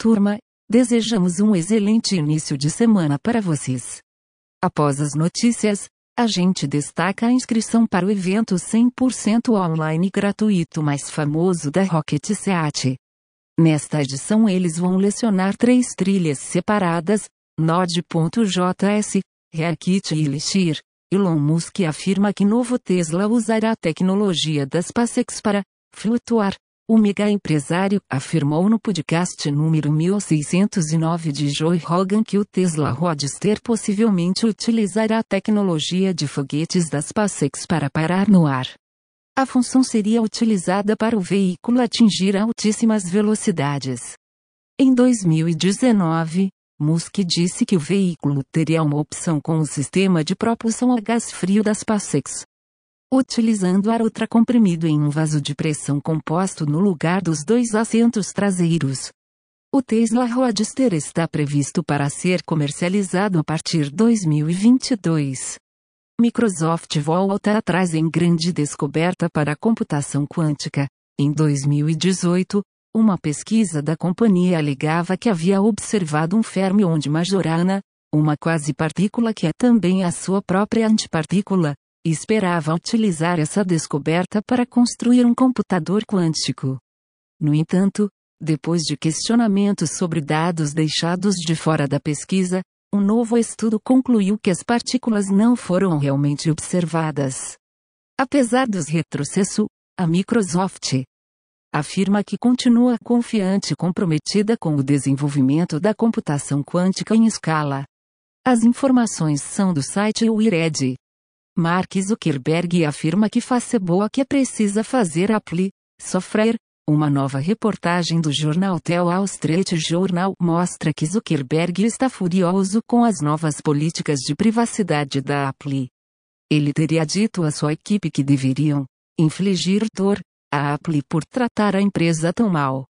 Turma, desejamos um excelente início de semana para vocês. Após as notícias, a gente destaca a inscrição para o evento 100% online gratuito mais famoso da Rocket Seat. Nesta edição eles vão lecionar três trilhas separadas, Node.js, Reakit e Elixir. Elon Musk afirma que novo Tesla usará a tecnologia das SpaceX para flutuar. O mega empresário afirmou no podcast número 1609 de Joe Rogan que o Tesla Roadster possivelmente utilizará a tecnologia de foguetes das SpaceX para parar no ar. A função seria utilizada para o veículo atingir altíssimas velocidades. Em 2019, Musk disse que o veículo teria uma opção com o sistema de propulsão a gás frio das SpaceX. Utilizando ar ultracomprimido em um vaso de pressão composto no lugar dos dois assentos traseiros. O Tesla Roadster está previsto para ser comercializado a partir de 2022. Microsoft volta atrás em grande descoberta para a computação quântica. Em 2018, uma pesquisa da companhia alegava que havia observado um fermion de Majorana, uma quase partícula que é também a sua própria antipartícula, e esperava utilizar essa descoberta para construir um computador quântico. No entanto, depois de questionamentos sobre dados deixados de fora da pesquisa, um novo estudo concluiu que as partículas não foram realmente observadas. Apesar dos retrocessos, a Microsoft afirma que continua confiante e comprometida com o desenvolvimento da computação quântica em escala. As informações são do site Wired. Mark Zuckerberg afirma que Facebook precisa fazer Apple software, uma nova reportagem do jornal The Wall Street Journal mostra que Zuckerberg está furioso com as novas políticas de privacidade da Apple. Ele teria dito à sua equipe que deveriam infligir dor à Apple por tratar a empresa tão mal.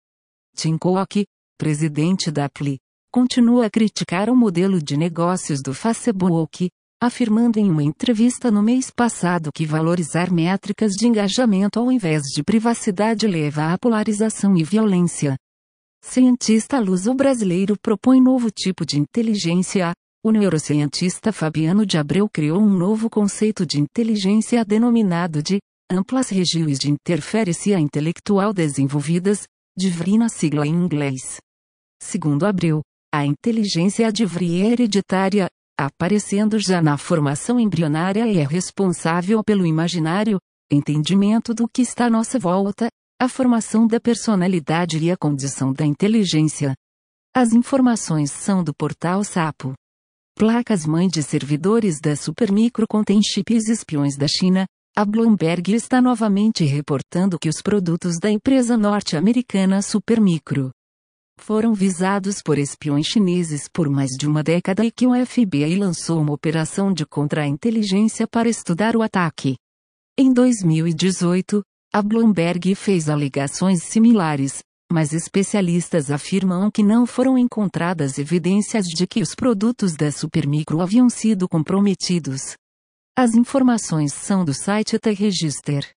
Tim Cook, presidente da Apple, continua a criticar o modelo de negócios do Facebook, afirmando em uma entrevista no mês passado que valorizar métricas de engajamento ao invés de privacidade leva à polarização e violência. Cientista luso-brasileiro propõe novo tipo de inteligência. O neurocientista Fabiano de Abreu criou um novo conceito de inteligência denominado de amplas regiões de interferência intelectual desenvolvidas, DIVRI na sigla em inglês. Segundo Abreu, a inteligência DIVRI é hereditária, aparecendo já na formação embrionária e é responsável pelo imaginário, entendimento do que está à nossa volta, a formação da personalidade e a condição da inteligência. As informações são do portal Sapo. Placas-mãe de servidores da Supermicro contêm chips espiões da China. A Bloomberg está novamente reportando que os produtos da empresa norte-americana Supermicro foram visados por espiões chineses por mais de uma década e que o FBI lançou uma operação de contra-inteligência para estudar o ataque. Em 2018, a Bloomberg fez alegações similares, mas especialistas afirmam que não foram encontradas evidências de que os produtos da Supermicro haviam sido comprometidos. As informações são do site The Register.